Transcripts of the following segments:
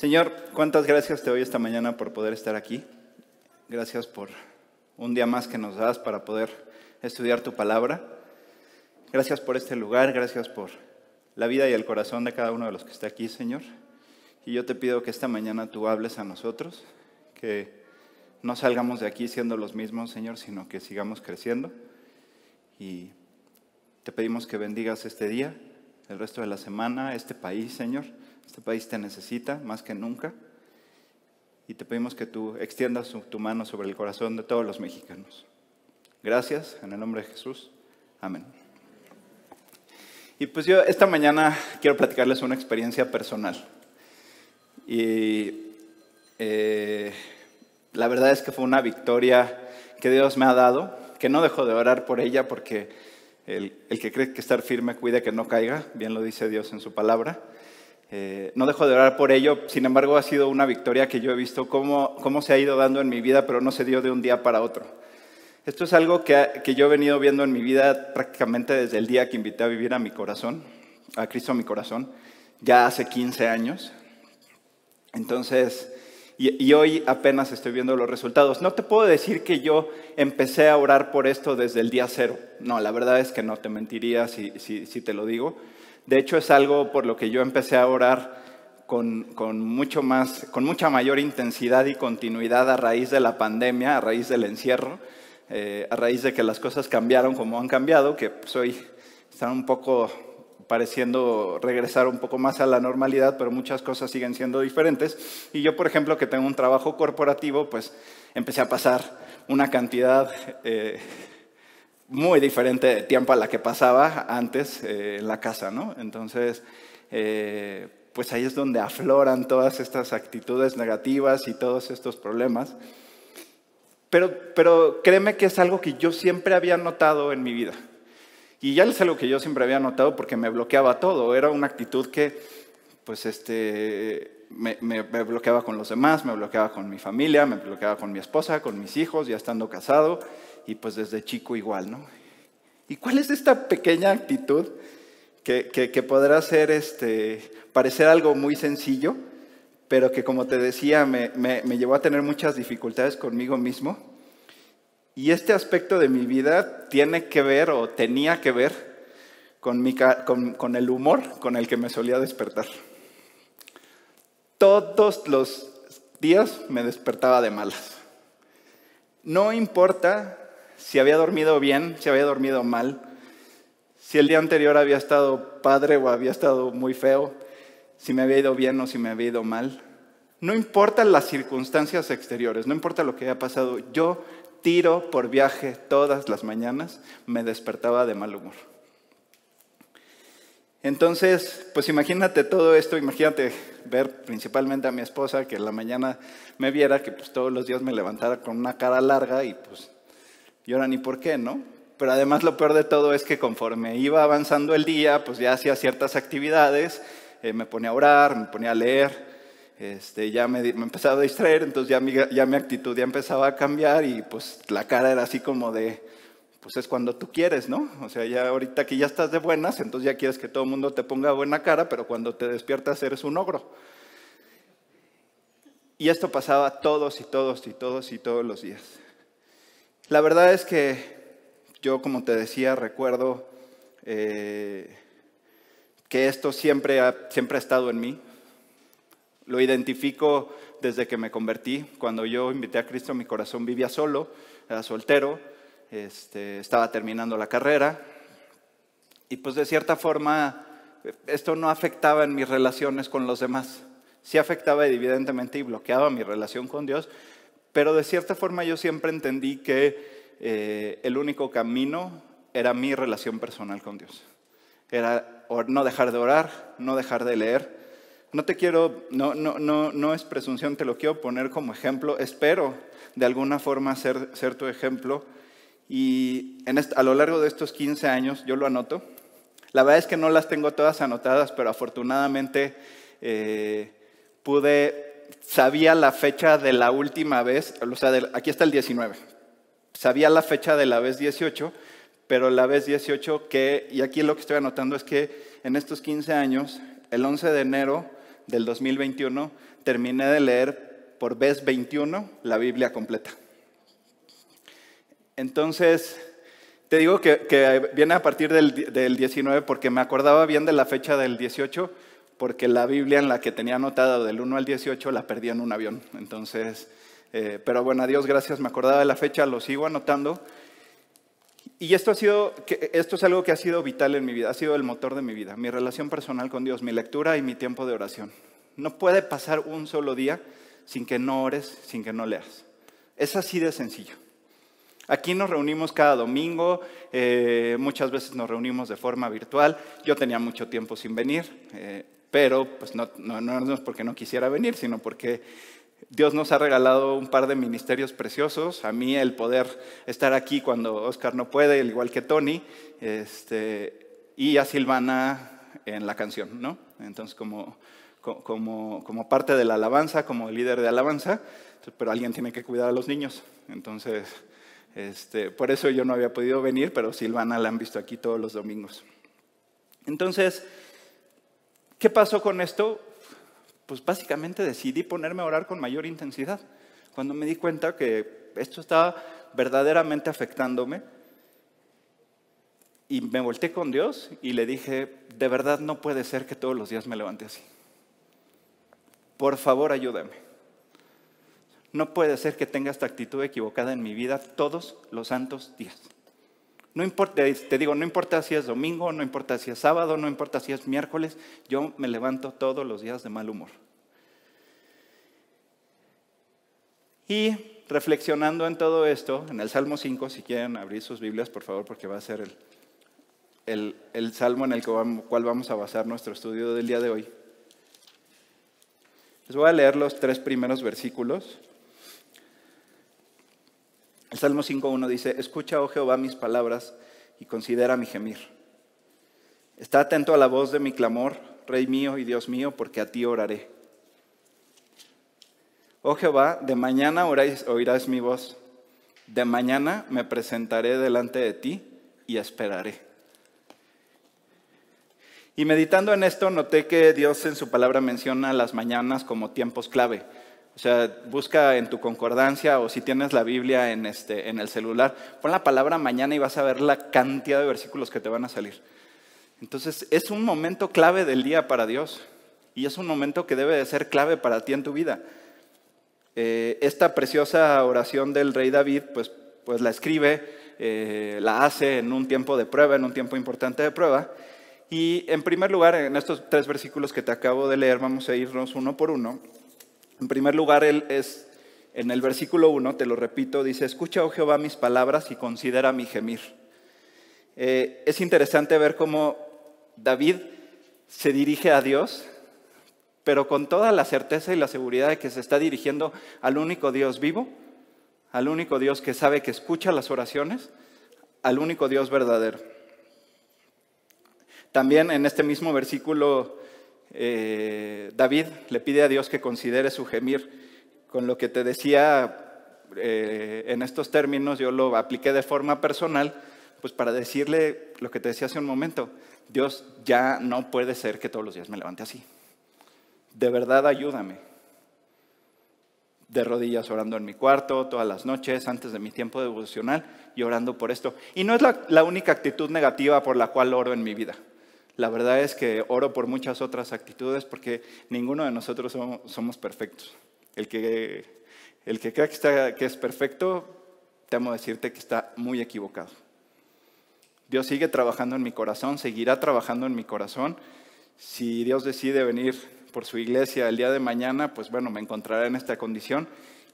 Señor, cuántas gracias te doy esta mañana por poder estar aquí. Gracias por un día más que nos das para poder estudiar tu palabra. Gracias por este lugar, gracias por la vida y el corazón de cada uno de los que está aquí, Señor. Y yo te pido que esta mañana tú hables a nosotros, que no salgamos de aquí siendo los mismos, Señor, sino que sigamos creciendo. Y te pedimos que bendigas este día, el resto de la semana, este país, Señor. Este país te necesita más que nunca. Y te pedimos que tú extiendas tu mano sobre el corazón de todos los mexicanos. Gracias, en el nombre de Jesús. Amén. Y pues yo esta mañana quiero platicarles una experiencia personal. Y eh, la verdad es que fue una victoria que Dios me ha dado, que no dejo de orar por ella porque el, que cree que estar firme cuide que no caiga, bien lo dice Dios en su palabra. Eh, no dejo de orar por ello, sin embargo ha sido una victoria que yo he visto cómo, cómo se ha ido dando en mi vida, pero no se dio de un día para otro. Esto es algo que, que yo he venido viendo en mi vida prácticamente desde el día que invité a vivir a mi corazón, a Cristo a mi corazón, ya hace 15 años. Entonces, y, hoy apenas estoy viendo los resultados. No te puedo decir que yo empecé a orar por esto desde el día cero. No, la verdad es que no te mentiría si, si, te lo digo. De hecho, es algo por lo que yo empecé a orar con, con, mucho más, con mucha mayor intensidad y continuidad a raíz de la pandemia, a raíz del encierro, eh, a raíz de que las cosas cambiaron como han cambiado, que hoy están un poco pareciendo regresar un poco más a la normalidad, pero muchas cosas siguen siendo diferentes. Y yo, por ejemplo, que tengo un trabajo corporativo, pues empecé a pasar una cantidad eh, muy diferente de tiempo a la que pasaba antes eh, en la casa, ¿no? Entonces, eh, pues ahí es donde afloran todas estas actitudes negativas y todos estos problemas. Pero, pero créeme que es algo que yo siempre había notado en mi vida. Y ya es algo que yo siempre había notado porque me bloqueaba todo. Era una actitud que, pues, este, me, me, bloqueaba con los demás, me bloqueaba con mi familia, me bloqueaba con mi esposa, con mis hijos, ya estando casado, y pues desde chico igual, ¿no? ¿Y cuál es esta pequeña actitud que, que, podrá ser, este, parecer algo muy sencillo, pero que como te decía, me, me, me llevó a tener muchas dificultades conmigo mismo? Y este aspecto de mi vida tiene que ver o tenía que ver con, mi, con, el humor con el que me solía despertar. Todos los días me despertaba de malas. No importa si había dormido bien, si había dormido mal, si el día anterior había estado padre o había estado muy feo, si me había ido bien o si me había ido mal. No importa las circunstancias exteriores, no importa lo que haya pasado, yo tiro por viaje todas las mañanas, me despertaba de mal humor. Entonces, pues imagínate todo esto, imagínate ver principalmente a mi esposa que en la mañana me viera que pues todos los días me levantara con una cara larga y pues yo ahora ni por qué, ¿no? Pero además lo peor de todo es que conforme iba avanzando el día, pues ya hacía ciertas actividades, eh, me ponía a orar, me ponía a leer, este, ya me, me, empezaba a distraer, entonces ya mi, ya mi actitud ya empezaba a cambiar y pues la cara era así como de, pues es cuando tú quieres, ¿no? O sea, ya ahorita que ya estás de buenas, entonces ya quieres que todo el mundo te ponga buena cara, pero cuando te despiertas eres un ogro. Y esto pasaba todos y todos y todos y todos los días. La verdad es que yo, como te decía, recuerdo eh, que esto siempre ha, siempre estado en mí. Lo identifico desde que me convertí. Cuando yo invité a Cristo, mi corazón vivía solo, era soltero, este, estaba terminando la carrera. Y pues de cierta forma, esto no afectaba en mis relaciones con los demás. Sí afectaba evidentemente y bloqueaba mi relación con Dios, pero de cierta forma yo siempre entendí que eh, el único camino era mi relación personal con Dios. Era no dejar de orar, no dejar de leer, no te quiero, no, no, no, no es presunción, te lo quiero poner como ejemplo. Espero de alguna forma ser, ser tu ejemplo. Y en a lo largo de estos 15 años, yo lo anoto. La verdad es que no las tengo todas anotadas, pero afortunadamente eh, pude, sabía la fecha de la última vez, o sea, aquí está el 19. Sabía la fecha de la vez 18, pero la vez 18 que, y aquí lo que estoy anotando es que en estos 15 años, el 11 de enero del 2021 terminé de leer por vez 21 la Biblia completa. Entonces, te digo que, viene a partir del, del, 19 porque me acordaba bien de la fecha del 18, porque la Biblia en la que tenía anotada del 1 al 18 la perdí en un avión. Entonces, eh, pero bueno, a Dios gracias, me acordaba de la fecha, lo sigo anotando. Y esto, ha sido, esto es algo que ha sido vital en mi vida, ha sido el motor de mi vida, mi relación personal con Dios, mi lectura y mi tiempo de oración. No puede pasar un solo día sin que no ores, sin que no leas. Es así de sencillo. Aquí nos reunimos cada domingo, eh, muchas veces nos reunimos de forma virtual. Yo tenía mucho tiempo sin venir, eh, pero pues no, no, no es porque no quisiera venir, sino porque Dios nos ha regalado un par de ministerios preciosos. A mí el poder estar aquí cuando Oscar no puede, al igual que Tony, este, y a Silvana en la canción, ¿no? Entonces, como, como, como parte de la alabanza, como líder de alabanza, pero alguien tiene que cuidar a los niños. Entonces, este, por eso yo no había podido venir, pero Silvana la han visto aquí todos los domingos. Entonces, ¿qué pasó con esto? pues básicamente decidí ponerme a orar con mayor intensidad. Cuando me di cuenta que esto estaba verdaderamente afectándome, y me volteé con Dios y le dije, de verdad no puede ser que todos los días me levante así. Por favor, ayúdame. No puede ser que tenga esta actitud equivocada en mi vida todos los santos días. No importa, te digo, no importa si es domingo, no importa si es sábado, no importa si es miércoles, yo me levanto todos los días de mal humor. Y reflexionando en todo esto, en el Salmo 5, si quieren abrir sus Biblias, por favor, porque va a ser el, el salmo en el cual vamos a basar nuestro estudio del día de hoy. Les voy a leer los tres primeros versículos. El Salmo 5.1 dice, escucha, oh Jehová, mis palabras y considera mi gemir. Está atento a la voz de mi clamor, Rey mío y Dios mío, porque a ti oraré. Oh Jehová, de mañana oirás mi voz, de mañana me presentaré delante de ti y esperaré. Y meditando en esto, noté que Dios en su palabra menciona las mañanas como tiempos clave. O sea, busca en tu concordancia o si tienes la Biblia en, este, en el celular, pon la palabra mañana y vas a ver la cantidad de versículos que te van a salir. Entonces, es un momento clave del día para Dios y es un momento que debe de ser clave para ti en tu vida. Eh, esta preciosa oración del rey David, pues, pues la escribe, eh, la hace en un tiempo de prueba, en un tiempo importante de prueba. Y en primer lugar, en estos tres versículos que te acabo de leer, vamos a irnos uno por uno. En primer lugar, él es, en el versículo 1, te lo repito, dice, escucha, oh Jehová, mis palabras y considera mi gemir. Eh, es interesante ver cómo David se dirige a Dios, pero con toda la certeza y la seguridad de que se está dirigiendo al único Dios vivo, al único Dios que sabe que escucha las oraciones, al único Dios verdadero. También en este mismo versículo eh, David le pide a Dios que considere su gemir. Con lo que te decía eh, en estos términos, yo lo apliqué de forma personal, pues para decirle lo que te decía hace un momento, Dios ya no puede ser que todos los días me levante así. De verdad ayúdame. De rodillas orando en mi cuarto, todas las noches, antes de mi tiempo devocional y orando por esto. Y no es la única actitud negativa por la cual oro en mi vida. La verdad es que oro por muchas otras actitudes porque ninguno de nosotros somos, perfectos. El que, el que cree que, está, que es perfecto, temo decirte que está muy equivocado. Dios sigue trabajando en mi corazón, seguirá trabajando en mi corazón. Si Dios decide venir por su iglesia el día de mañana, pues bueno, me encontrará en esta condición.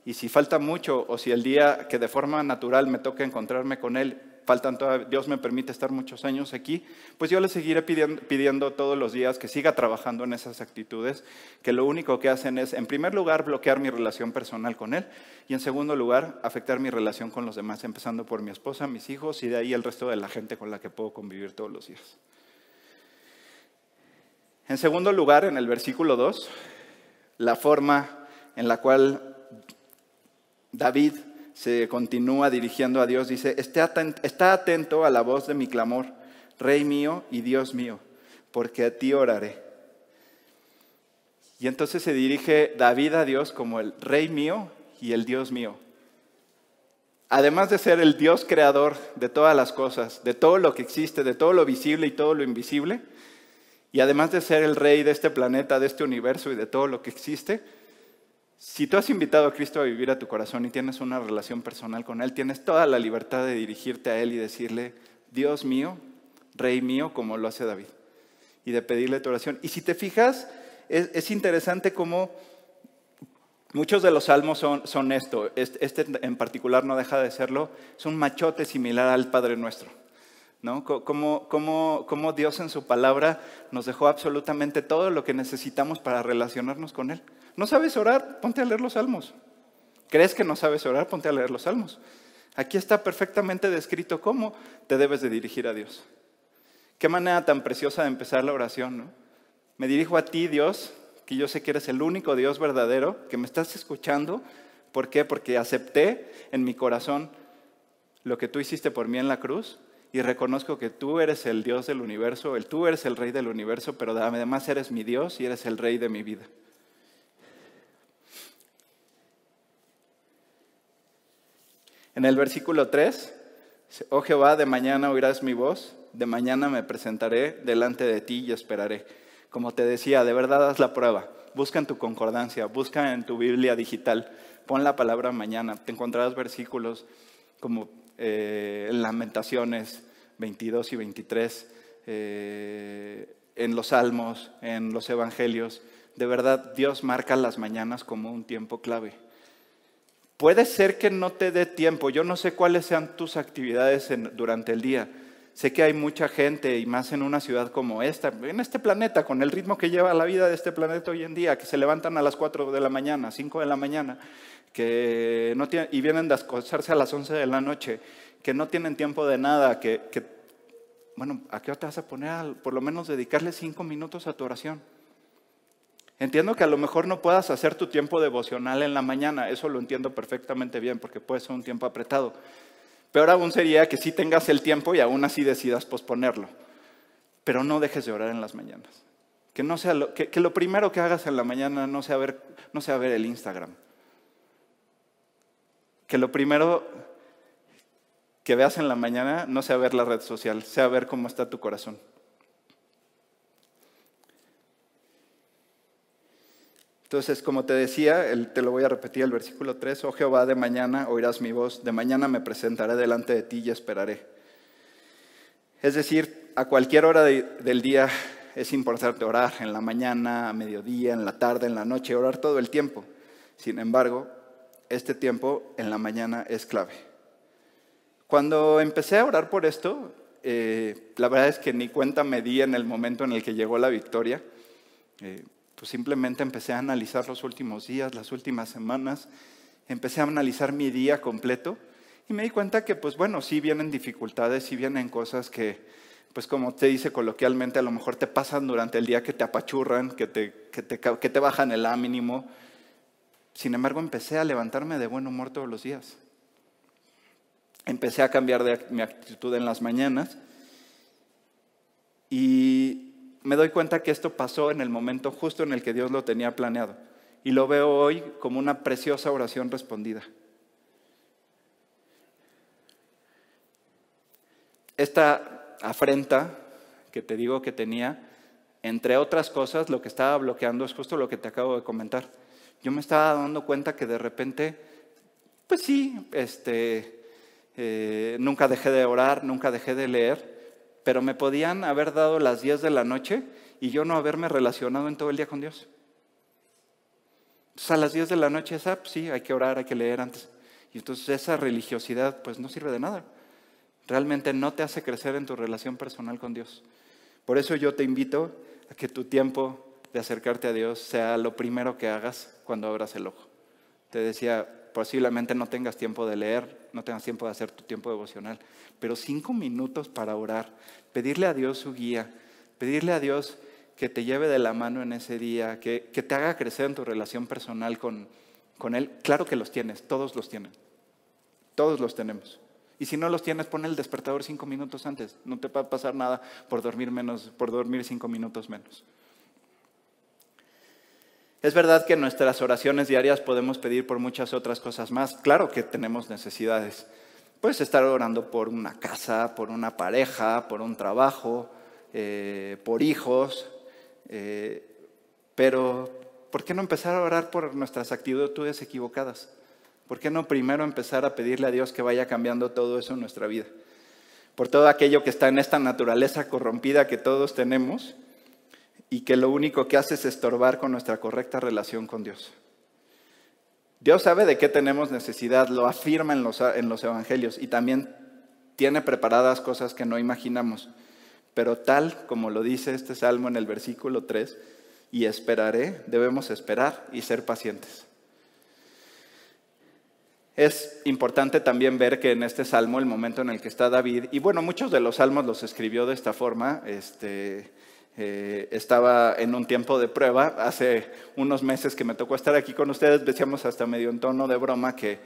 Y si falta mucho o si el día que de forma natural me toca encontrarme con Él faltan todavía, Dios me permite estar muchos años aquí, pues yo le seguiré pidiendo, todos los días que siga trabajando en esas actitudes, que lo único que hacen es, en primer lugar, bloquear mi relación personal con Él y en segundo lugar, afectar mi relación con los demás, empezando por mi esposa, mis hijos y de ahí el resto de la gente con la que puedo convivir todos los días. En segundo lugar, en el versículo 2, la forma en la cual David se continúa dirigiendo a Dios, dice, está atento a la voz de mi clamor, Rey mío y Dios mío, porque a ti oraré. Y entonces se dirige David a Dios como el rey mío y el Dios mío. Además de ser el Dios creador de todas las cosas, de todo lo que existe, de todo lo visible y todo lo invisible, y además de ser el rey de este planeta, de este universo y de todo lo que existe, si tú has invitado a Cristo a vivir a tu corazón y tienes una relación personal con Él, tienes toda la libertad de dirigirte a Él y decirle, Dios mío, Rey mío, como lo hace David, y de pedirle tu oración. Y si te fijas, es, interesante cómo muchos de los salmos son, esto, este en particular no deja de serlo, es un machote similar al Padre Nuestro. ¿no? Cómo, Dios en su palabra nos dejó absolutamente todo lo que necesitamos para relacionarnos con Él. ¿No sabes orar? Ponte a leer los salmos. ¿Crees que no sabes orar? Ponte a leer los salmos. Aquí está perfectamente descrito cómo te debes de dirigir a Dios. Qué manera tan preciosa de empezar la oración, ¿no? Me dirijo a ti, Dios, que yo sé que eres el único Dios verdadero, que me estás escuchando. ¿Por qué? Porque acepté en mi corazón lo que tú hiciste por mí en la cruz y reconozco que tú eres el Dios del universo, el, tú eres el rey del universo, pero además eres mi Dios y eres el rey de mi vida. En el versículo 3, oh Jehová, de mañana oirás mi voz, de mañana me presentaré delante de ti y esperaré. Como te decía, de verdad haz la prueba. Busca en tu concordancia, busca en tu Biblia digital, pon la palabra mañana. Te encontrarás versículos como eh, en Lamentaciones 22 y 23, eh, en los Salmos, en los Evangelios. De verdad, Dios marca las mañanas como un tiempo clave. Puede ser que no te dé tiempo. Yo no sé cuáles sean tus actividades durante el día. Sé que hay mucha gente, y más en una ciudad como esta, en este planeta, con el ritmo que lleva la vida de este planeta hoy en día, que se levantan a las 4 de la mañana, 5 de la mañana, que no tienen, y vienen de acostarse a las 11 de la noche, que no tienen tiempo de nada, que, bueno, ¿a qué hora te vas a poner a por lo menos dedicarle 5 minutos a tu oración? Entiendo que a lo mejor no puedas hacer tu tiempo devocional en la mañana, eso lo entiendo perfectamente bien, porque puede ser un tiempo apretado. Peor aún sería que sí tengas el tiempo y aún así decidas posponerlo. Pero no dejes de orar en las mañanas. Que, no sea lo, que, lo primero que hagas en la mañana no sea, ver, no sea ver el Instagram. Que lo primero que veas en la mañana no sea ver la red social, sea ver cómo está tu corazón. Entonces, como te decía, te lo voy a repetir el versículo 3, oh Jehová, de mañana oirás mi voz, de mañana me presentaré delante de ti y esperaré. Es decir, a cualquier hora del día es importante orar, en la mañana, a mediodía, en la tarde, en la noche, orar todo el tiempo. Sin embargo, este tiempo en la mañana es clave. Cuando empecé a orar por esto, eh, la verdad es que ni cuenta me di en el momento en el que llegó la victoria. Eh, pues simplemente empecé a analizar los últimos días, las últimas semanas, empecé a analizar mi día completo y me di cuenta que, pues bueno, sí vienen dificultades, sí vienen cosas que, pues como te dice coloquialmente, a lo mejor te pasan durante el día que te apachurran, que te, que te, que te bajan el A mínimo. Sin embargo, empecé a levantarme de buen humor todos los días. Empecé a cambiar mi actitud en las mañanas y me doy cuenta que esto pasó en el momento justo en el que Dios lo tenía planeado. Y lo veo hoy como una preciosa oración respondida. Esta afrenta que te digo que tenía, entre otras cosas, lo que estaba bloqueando es justo lo que te acabo de comentar. Yo me estaba dando cuenta que de repente, pues sí, este, eh, nunca dejé de orar, nunca dejé de leer, pero me podían haber dado las 10 de la noche y yo no haberme relacionado en todo el día con Dios. Entonces a las 10 de la noche esa, pues sí, hay que orar, hay que leer antes. Y entonces esa religiosidad pues no sirve de nada. Realmente no te hace crecer en tu relación personal con Dios. Por eso yo te invito a que tu tiempo de acercarte a Dios sea lo primero que hagas cuando abras el ojo. Te decía, posiblemente no tengas tiempo de leer, no tengas tiempo de hacer tu tiempo devocional, pero cinco minutos para orar, pedirle a Dios su guía, pedirle a Dios que te lleve de la mano en ese día, que, te haga crecer en tu relación personal con, con Él. Claro que los tienes, todos los tienen, todos los tenemos. Y si no los tienes, pon el despertador cinco minutos antes. No te va a pasar nada por dormir menos, por dormir cinco minutos menos. Es verdad que en nuestras oraciones diarias podemos pedir por muchas otras cosas más. Claro que tenemos necesidades. Puedes estar orando por una casa, por una pareja, por un trabajo, eh, por hijos, eh, pero ¿por qué no empezar a orar por nuestras actitudes equivocadas? ¿Por qué no primero empezar a pedirle a Dios que vaya cambiando todo eso en nuestra vida? Por todo aquello que está en esta naturaleza corrompida que todos tenemos y que lo único que hace es estorbar con nuestra correcta relación con Dios. Dios sabe de qué tenemos necesidad, lo afirma en los, en los evangelios y también tiene preparadas cosas que no imaginamos. Pero tal como lo dice este salmo en el versículo 3, y esperaré, debemos esperar y ser pacientes. Es importante también ver que en este salmo, el momento en el que está David, y bueno, muchos de los salmos los escribió de esta forma, este, eh, estaba en un tiempo de prueba. Hace unos meses que me tocó estar aquí con ustedes, decíamos hasta medio en tono de broma que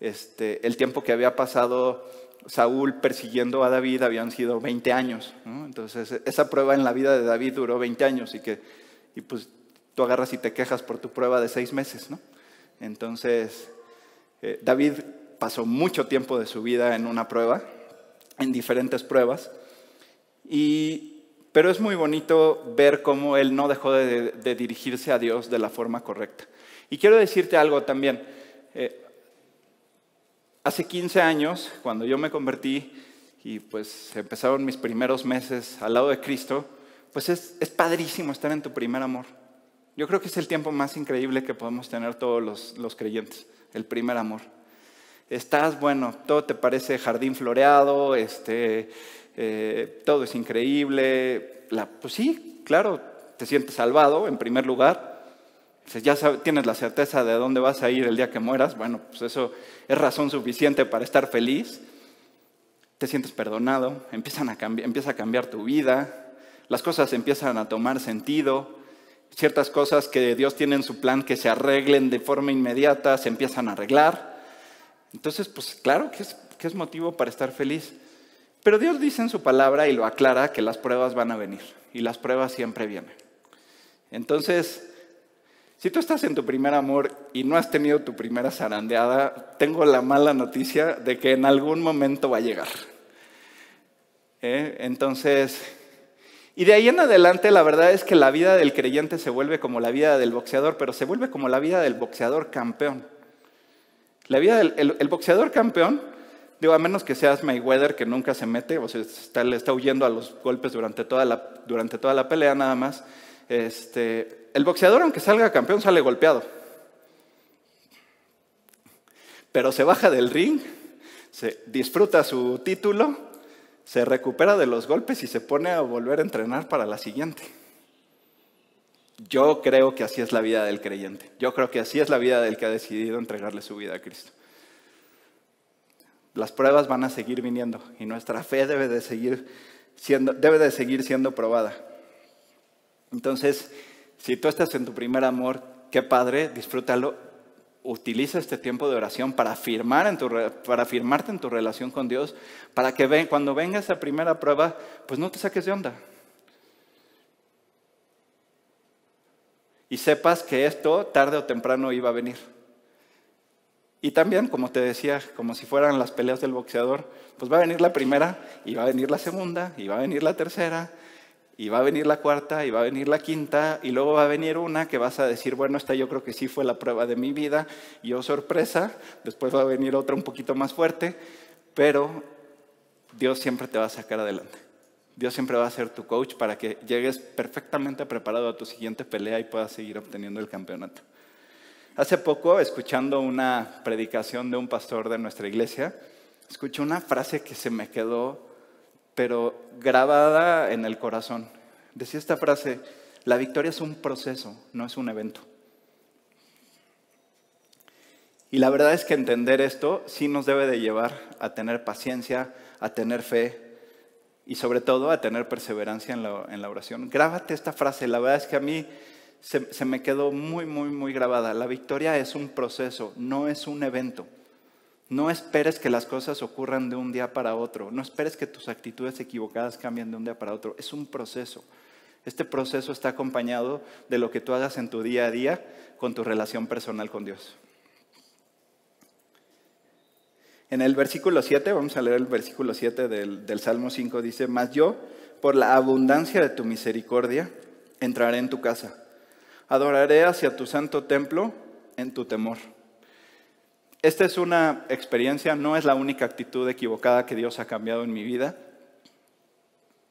este, el tiempo que había pasado Saúl persiguiendo a David habían sido 20 años. Entonces, esa prueba en la vida de David duró 20 años y que y pues tú agarras y te quejas por tu prueba de seis meses. ¿no? Entonces, eh, David pasó mucho tiempo de su vida en una prueba, en diferentes pruebas. Y pero es muy bonito ver cómo él no dejó de, dirigirse a Dios de la forma correcta. Y quiero decirte algo también. Eh, hace 15 años, cuando yo me convertí y pues empezaron mis primeros meses al lado de Cristo, pues es, es padrísimo estar en tu primer amor. Yo creo que es el tiempo más increíble que podemos tener todos los, los creyentes, el primer amor. Estás, bueno, todo te parece jardín floreado, este, eh, todo es increíble. La, pues sí, claro, te sientes salvado en primer lugar. Ya tienes la certeza de dónde vas a ir el día que mueras. Bueno, pues eso es razón suficiente para estar feliz. Te sientes perdonado, empiezan a empieza a cambiar tu vida, las cosas empiezan a tomar sentido, ciertas cosas que Dios tiene en su plan que se arreglen de forma inmediata, se empiezan a arreglar. Entonces, pues claro que es, que es motivo para estar feliz. Pero Dios dice en su palabra y lo aclara que las pruebas van a venir y las pruebas siempre vienen. Entonces, si tú estás en tu primer amor y no has tenido tu primera zarandeada, tengo la mala noticia de que en algún momento va a llegar. ¿Eh? Entonces, y de ahí en adelante la verdad es que la vida del creyente se vuelve como la vida del boxeador, pero se vuelve como la vida del boxeador campeón. La vida del el boxeador campeón Digo, a menos que seas Mayweather, que nunca se mete, o sea, está, le está huyendo a los golpes durante toda la, durante toda la pelea nada más. Este, el boxeador, aunque salga campeón, sale golpeado. Pero se baja del ring, se disfruta su título, se recupera de los golpes y se pone a volver a entrenar para la siguiente. Yo creo que así es la vida del creyente. Yo creo que así es la vida del que ha decidido entregarle su vida a Cristo las pruebas van a seguir viniendo y nuestra fe debe de seguir siendo, debe de seguir siendo probada. Entonces, si tú estás en tu primer amor, qué padre, disfrútalo. Utiliza este tiempo de oración para, afirmar en tu, para afirmarte en tu relación con Dios, para que cuando venga esa primera prueba, pues no te saques de onda. Y sepas que esto tarde o temprano iba a venir. Y también, como te decía, como si fueran las peleas del boxeador, pues va a venir la primera, y va a venir la segunda, y va a venir la tercera, y va a venir la cuarta, y va a venir la quinta, y luego va a venir una que vas a decir, bueno, esta yo creo que sí fue la prueba de mi vida, y oh sorpresa, después va a venir otra un poquito más fuerte, pero Dios siempre te va a sacar adelante. Dios siempre va a ser tu coach para que llegues perfectamente preparado a tu siguiente pelea y puedas seguir obteniendo el campeonato. Hace poco, escuchando una predicación de un pastor de nuestra iglesia, escuché una frase que se me quedó, pero grabada en el corazón. Decía esta frase, la victoria es un proceso, no es un evento. Y la verdad es que entender esto sí nos debe de llevar a tener paciencia, a tener fe y sobre todo a tener perseverancia en la, en la oración. Grábate esta frase, la verdad es que a mí se, me quedó muy, muy, muy grabada. La victoria es un proceso, no es un evento. No esperes que las cosas ocurran de un día para otro. No esperes que tus actitudes equivocadas cambien de un día para otro. Es un proceso. Este proceso está acompañado de lo que tú hagas en tu día a día con tu relación personal con Dios. En el versículo 7, vamos a leer el versículo 7 del, del Salmo 5, dice, Mas yo, por la abundancia de tu misericordia, entraré en tu casa. Adoraré hacia tu santo templo en tu temor. Esta es una experiencia, no es la única actitud equivocada que Dios ha cambiado en mi vida.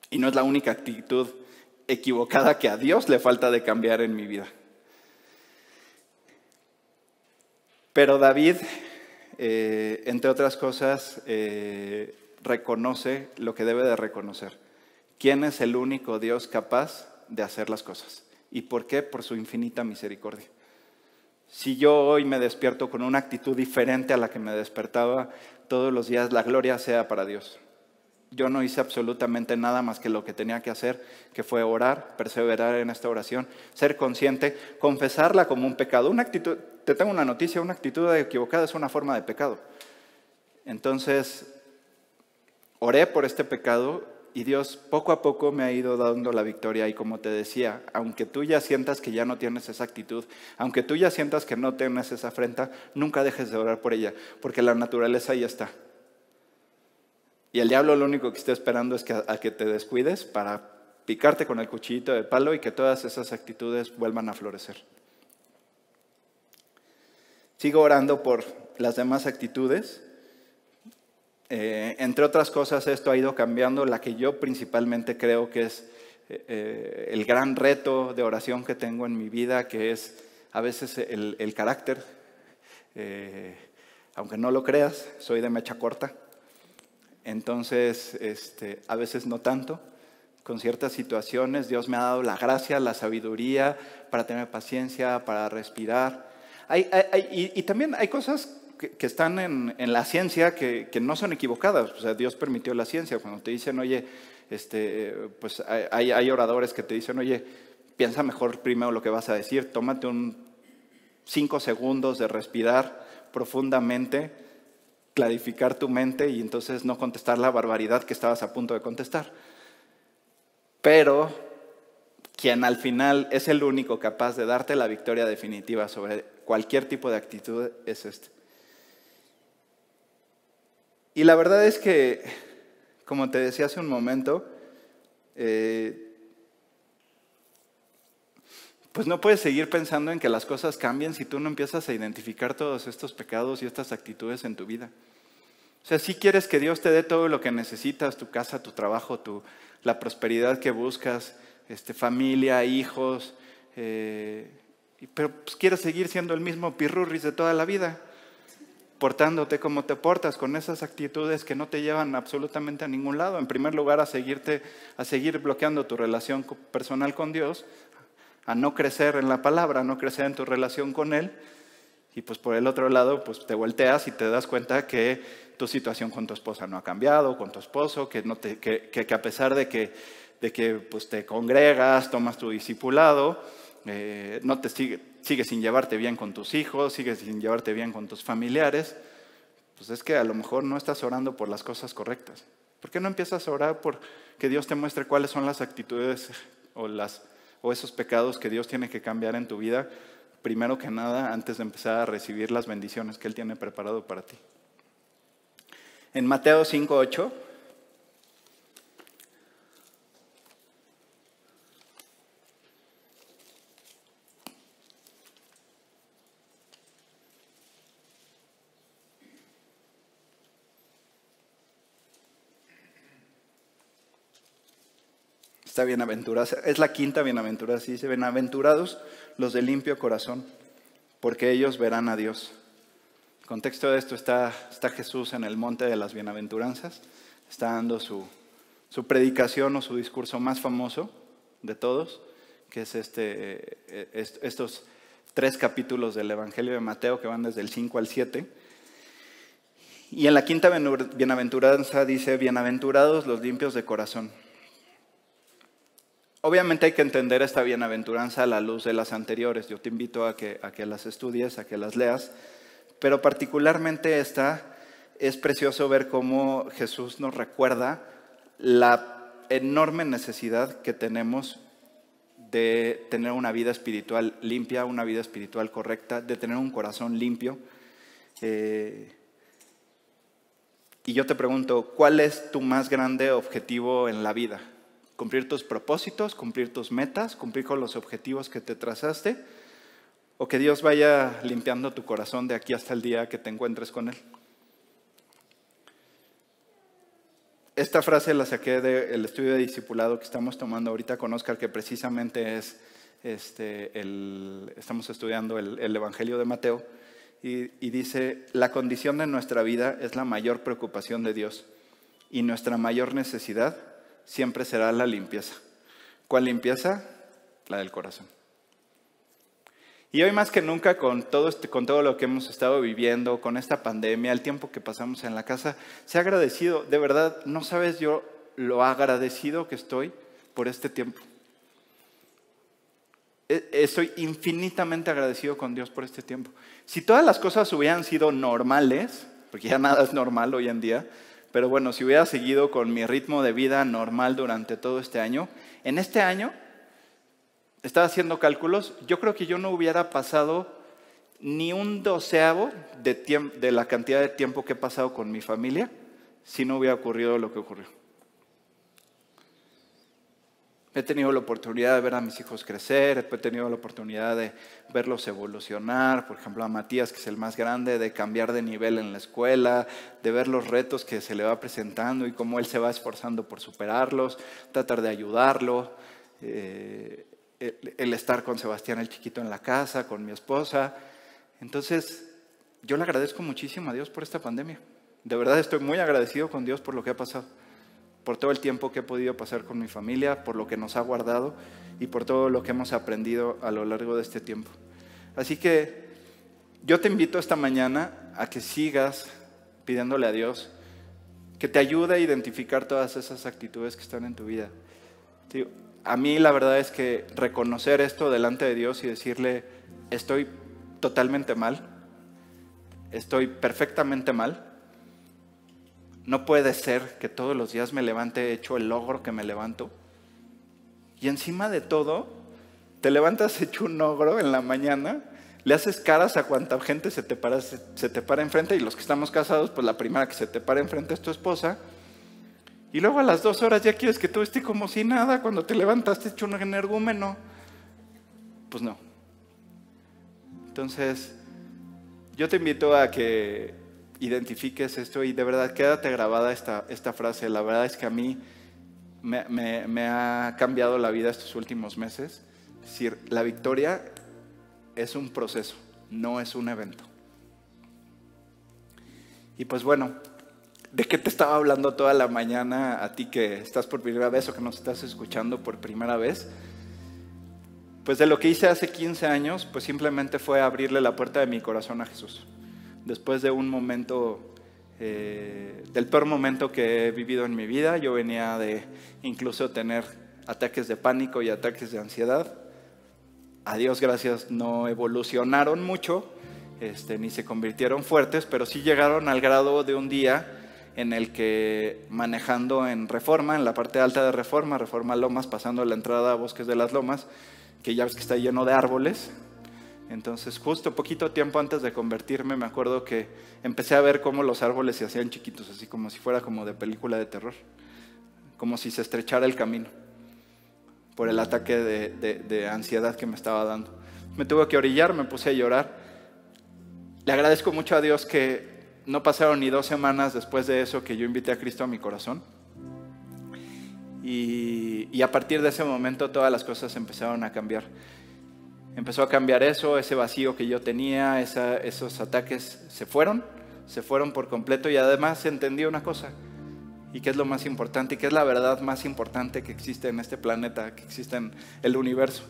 Y no es la única actitud equivocada que a Dios le falta de cambiar en mi vida. Pero David eh, entre otras cosas, eh, reconoce lo que debe de reconocer. ¿Quién es el único Dios capaz de hacer las cosas? ¿Y por qué? Por su infinita misericordia. Si yo hoy me despierto con una actitud diferente a la que me despertaba todos los días, la gloria sea para Dios. Yo no hice absolutamente nada más que lo que tenía que hacer, que fue orar, perseverar en esta oración, ser consciente, confesarla como un pecado. Una actitud, te tengo una noticia, una actitud equivocada es una forma de pecado. Entonces, oré por este pecado y Dios poco a poco me ha ido dando la victoria y como te decía, aunque tú ya sientas que ya no tienes esa actitud, aunque tú ya sientas que no tienes esa afrenta, nunca dejes de orar por ella, porque la naturaleza ya está. Y el diablo lo único que está esperando es que, a que te descuides para picarte con el cuchillito de palo y que todas esas actitudes vuelvan a florecer. Sigo orando por las demás actitudes. Eh, entre otras cosas, esto ha ido cambiando. La que yo principalmente creo que es eh, el gran reto de oración que tengo en mi vida, que es a veces el, carácter. Eh, aunque no lo creas, soy de mecha corta. Entonces, este, a veces no tanto. Con ciertas situaciones, Dios me ha dado la gracia, la sabiduría para tener paciencia, para respirar. y, también hay cosas que, están en, la ciencia que, no son equivocadas. O sea, Dios permitió la ciencia. Cuando te dicen, oye, este, pues hay, hay oradores que te dicen, oye, piensa mejor primero lo que vas a decir, tómate un cinco segundos de respirar profundamente clarificar tu mente y entonces no contestar la barbaridad que estabas a punto de contestar. Pero quien al final es el único capaz de darte la victoria definitiva sobre cualquier tipo de actitud es este. Y la verdad es que, como te decía hace un momento, eh, pues no puedes seguir pensando en que las cosas cambien si tú no empiezas a identificar todos estos pecados y estas actitudes en tu vida. O sea, si quieres que Dios te dé todo lo que necesitas, tu casa, tu trabajo, tu, la prosperidad que buscas, este, familia, hijos, eh, pero pues, quieres seguir siendo el mismo pirurris de toda la vida, portándote como te portas, con esas actitudes que no te llevan absolutamente a ningún lado. En primer lugar, a seguirte, a seguir bloqueando tu relación personal con Dios, a no crecer en la palabra, a no crecer en tu relación con Él. Y pues por el otro lado, pues te volteas y te das cuenta que tu situación con tu esposa no ha cambiado, con tu esposo, que, a pesar de que, de que pues te congregas, tomas tu discipulado, eh, no te sigue, sigues sin llevarte bien con tus hijos, sigues sin llevarte bien con tus familiares, pues es que a lo mejor no estás orando por las cosas correctas. ¿Por qué no empiezas a orar por que Dios te muestre cuáles son las actitudes o, las, o esos pecados que Dios tiene que cambiar en tu vida, primero que nada, antes de empezar a recibir las bendiciones que Él tiene preparado para ti? En Mateo 5.8 Esta bienaventurada, es la quinta bienaventurada, sí dice, bienaventurados los de limpio corazón, porque ellos verán a Dios. En contexto de esto está, está Jesús en el monte de las bienaventuranzas, está dando su, su predicación o su discurso más famoso de todos, que es este, eh, estos tres capítulos del Evangelio de Mateo que van desde el 5 al 7. Y en la quinta bienaventuranza dice, bienaventurados los limpios de corazón Obviamente hay que entender esta bienaventuranza a la luz de las anteriores. Yo te invito a que, a que las estudies, a que las leas, pero particularmente esta es precioso ver cómo Jesús nos recuerda la enorme necesidad que tenemos de tener una vida espiritual limpia, una vida espiritual correcta, de tener un corazón limpio. Eh, y yo te pregunto, ¿cuál es tu más grande objetivo en la vida? ¿Cumplir tus propósitos, cumplir tus metas, cumplir con los objetivos que te trazaste? ¿O que Dios vaya limpiando tu corazón de aquí hasta el día que te encuentres con Él? Esta frase la saqué del estudio de discipulado que estamos tomando ahorita con Oscar, que precisamente es, este, el, estamos estudiando el, el Evangelio de Mateo y, dice, la condición de nuestra vida es la mayor preocupación de Dios y nuestra mayor necesidad siempre será la limpieza. ¿Cuál limpieza? La del corazón. Y hoy más que nunca con todo, este, con todo lo que hemos estado viviendo, con esta pandemia, el tiempo que pasamos en la casa, se ha agradecido, de verdad, no sabes yo lo agradecido que estoy por este tiempo. E, estoy infinitamente agradecido con Dios por este tiempo. Si todas las cosas hubieran sido normales, porque ya nada es normal hoy en día, pero bueno, si hubiera seguido con mi ritmo de vida normal durante todo este año, en este año, estaba haciendo cálculos, yo creo que yo no hubiera pasado ni un doceavo de, de la cantidad de tiempo que he pasado con mi familia si no hubiera ocurrido lo que ocurrió. He tenido la oportunidad de ver a mis hijos crecer, he tenido la oportunidad de verlos evolucionar, por ejemplo a Matías, que es el más grande, de cambiar de nivel en la escuela, de ver los retos que se le va presentando y cómo él se va esforzando por superarlos, tratar de ayudarlo, eh, el, estar con Sebastián el chiquito en la casa, con mi esposa. Entonces, yo le agradezco muchísimo a Dios por esta pandemia. De verdad estoy muy agradecido con Dios por lo que ha pasado por todo el tiempo que he podido pasar con mi familia, por lo que nos ha guardado y por todo lo que hemos aprendido a lo largo de este tiempo. Así que yo te invito esta mañana a que sigas pidiéndole a Dios que te ayude a identificar todas esas actitudes que están en tu vida. A mí la verdad es que reconocer esto delante de Dios y decirle, estoy totalmente mal, estoy perfectamente mal, no puede ser que todos los días me levante hecho el logro que me levanto. Y encima de todo, te levantas hecho un logro en la mañana, le haces caras a cuanta gente se te, para, se, te para enfrente y los que estamos casados, pues la primera que se te para enfrente es tu esposa. Y luego a las dos horas ya quieres que todo esté como si nada cuando te levantaste hecho un energúmeno. Pues no. Entonces, yo te invito a que identifiques esto y de verdad quédate grabada esta, esta frase. La verdad es que a mí me, ha cambiado la vida estos últimos meses. Es decir, la victoria es un proceso, no es un evento. Y pues bueno, ¿de qué te estaba hablando toda la mañana a ti que estás por primera vez o que nos estás escuchando por primera vez? Pues de lo que hice hace 15 años, pues simplemente fue abrirle la puerta de mi corazón a Jesús después de un momento, eh, del peor momento que he vivido en mi vida. Yo venía de incluso tener ataques de pánico y ataques de ansiedad. A Dios gracias no evolucionaron mucho, este, ni se convirtieron fuertes, pero sí llegaron al grado de un día en el que manejando en Reforma, en la parte alta de Reforma, Reforma Lomas, pasando la entrada a Bosques de las Lomas, que ya ves que está lleno de árboles, entonces, justo poquito tiempo antes de convertirme, me acuerdo que empecé a ver cómo los árboles se hacían chiquitos, así como si fuera como de película de terror, como si se estrechara el camino por el ataque de, ansiedad que me estaba dando. Me tuve que orillar, me puse a llorar. Le agradezco mucho a Dios que no pasaron ni dos semanas después de eso que yo invité a Cristo a mi corazón. Y, y a partir de ese momento todas las cosas empezaron a cambiar. Empezó a cambiar eso, ese vacío que yo tenía, esos ataques se fueron, se fueron por completo y además se entendió una cosa, y que es lo más importante, y que es la verdad más importante que existe en este planeta, que existe en el universo,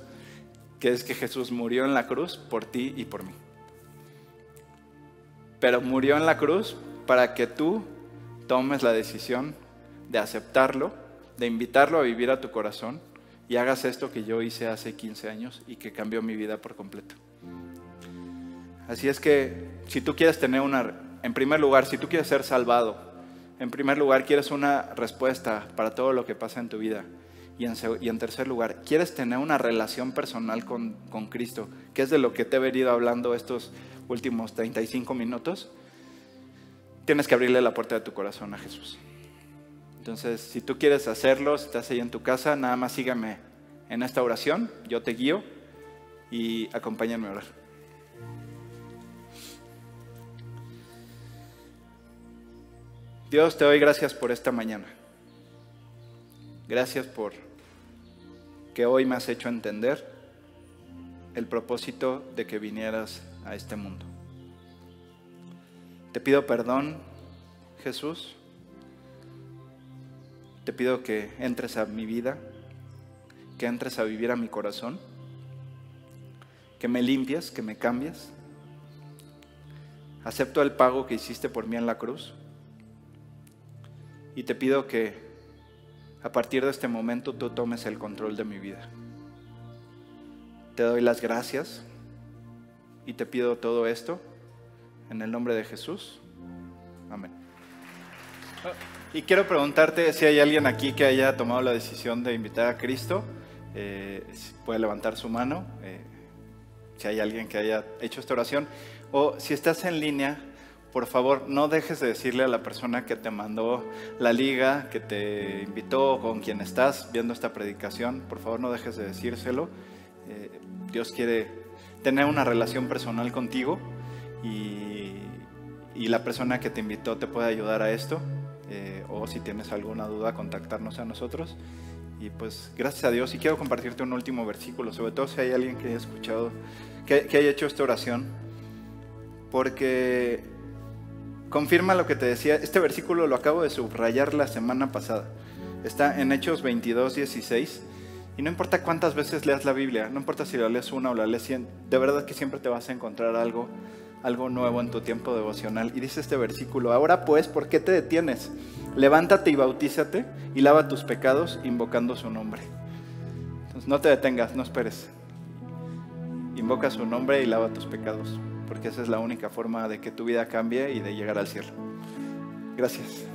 que es que Jesús murió en la cruz por ti y por mí. Pero murió en la cruz para que tú tomes la decisión de aceptarlo, de invitarlo a vivir a tu corazón y hagas esto que yo hice hace 15 años y que cambió mi vida por completo. Así es que si tú quieres tener una, en primer lugar, si tú quieres ser salvado, en primer lugar quieres una respuesta para todo lo que pasa en tu vida Y en, y tercer lugar, ¿quieres tener una relación personal con, con, Cristo? Que es de lo que te he venido hablando estos últimos 35 minutos. Tienes que abrirle la puerta de tu corazón a Jesús. Entonces, si tú quieres hacerlo, si estás ahí en tu casa, nada más sígame en esta oración, yo te guío y acompáñame a orar. Dios, te doy gracias por esta mañana. Gracias por que hoy me has hecho entender el propósito de que vinieras a este mundo. Te pido perdón, Jesús. Te pido que entres a mi vida, que entres a vivir a mi corazón, que me limpies, que me cambies. Acepto el pago que hiciste por mí en la cruz y te pido que a partir de este momento tú tomes el control de mi vida. Te doy las gracias y te pido todo esto en el nombre de Jesús. Amén. Y quiero preguntarte si hay alguien aquí que haya tomado la decisión de invitar a Cristo. Eh, puede levantar su mano. Eh, si hay alguien que haya hecho esta oración. O si estás en línea, por favor, no dejes de decirle a la persona que te mandó la liga, que te invitó, con quien estás viendo esta predicación, por favor no dejes de decírselo. Eh, Dios quiere tener una relación personal contigo y, la persona que te invitó te puede ayudar a esto. Eh, o si tienes alguna duda, contactarnos a nosotros. Y pues gracias a Dios y quiero compartirte un último versículo, sobre todo si hay alguien que haya escuchado, que, que haya hecho esta oración, porque confirma lo que te decía. Este versículo lo acabo de subrayar la semana pasada. Está en Hechos 22, 16. Y no importa cuántas veces leas la Biblia, no importa si la lees una o la lees cien, de verdad que siempre te vas a encontrar algo, algo nuevo en tu tiempo devocional. Y dice este versículo, ahora pues, ¿por qué te detienes? Levántate y bautízate y lava tus pecados invocando su nombre. Entonces no te detengas, no esperes. Invoca su nombre y lava tus pecados porque esa es la única forma de que tu vida cambie y de llegar al cielo. Gracias.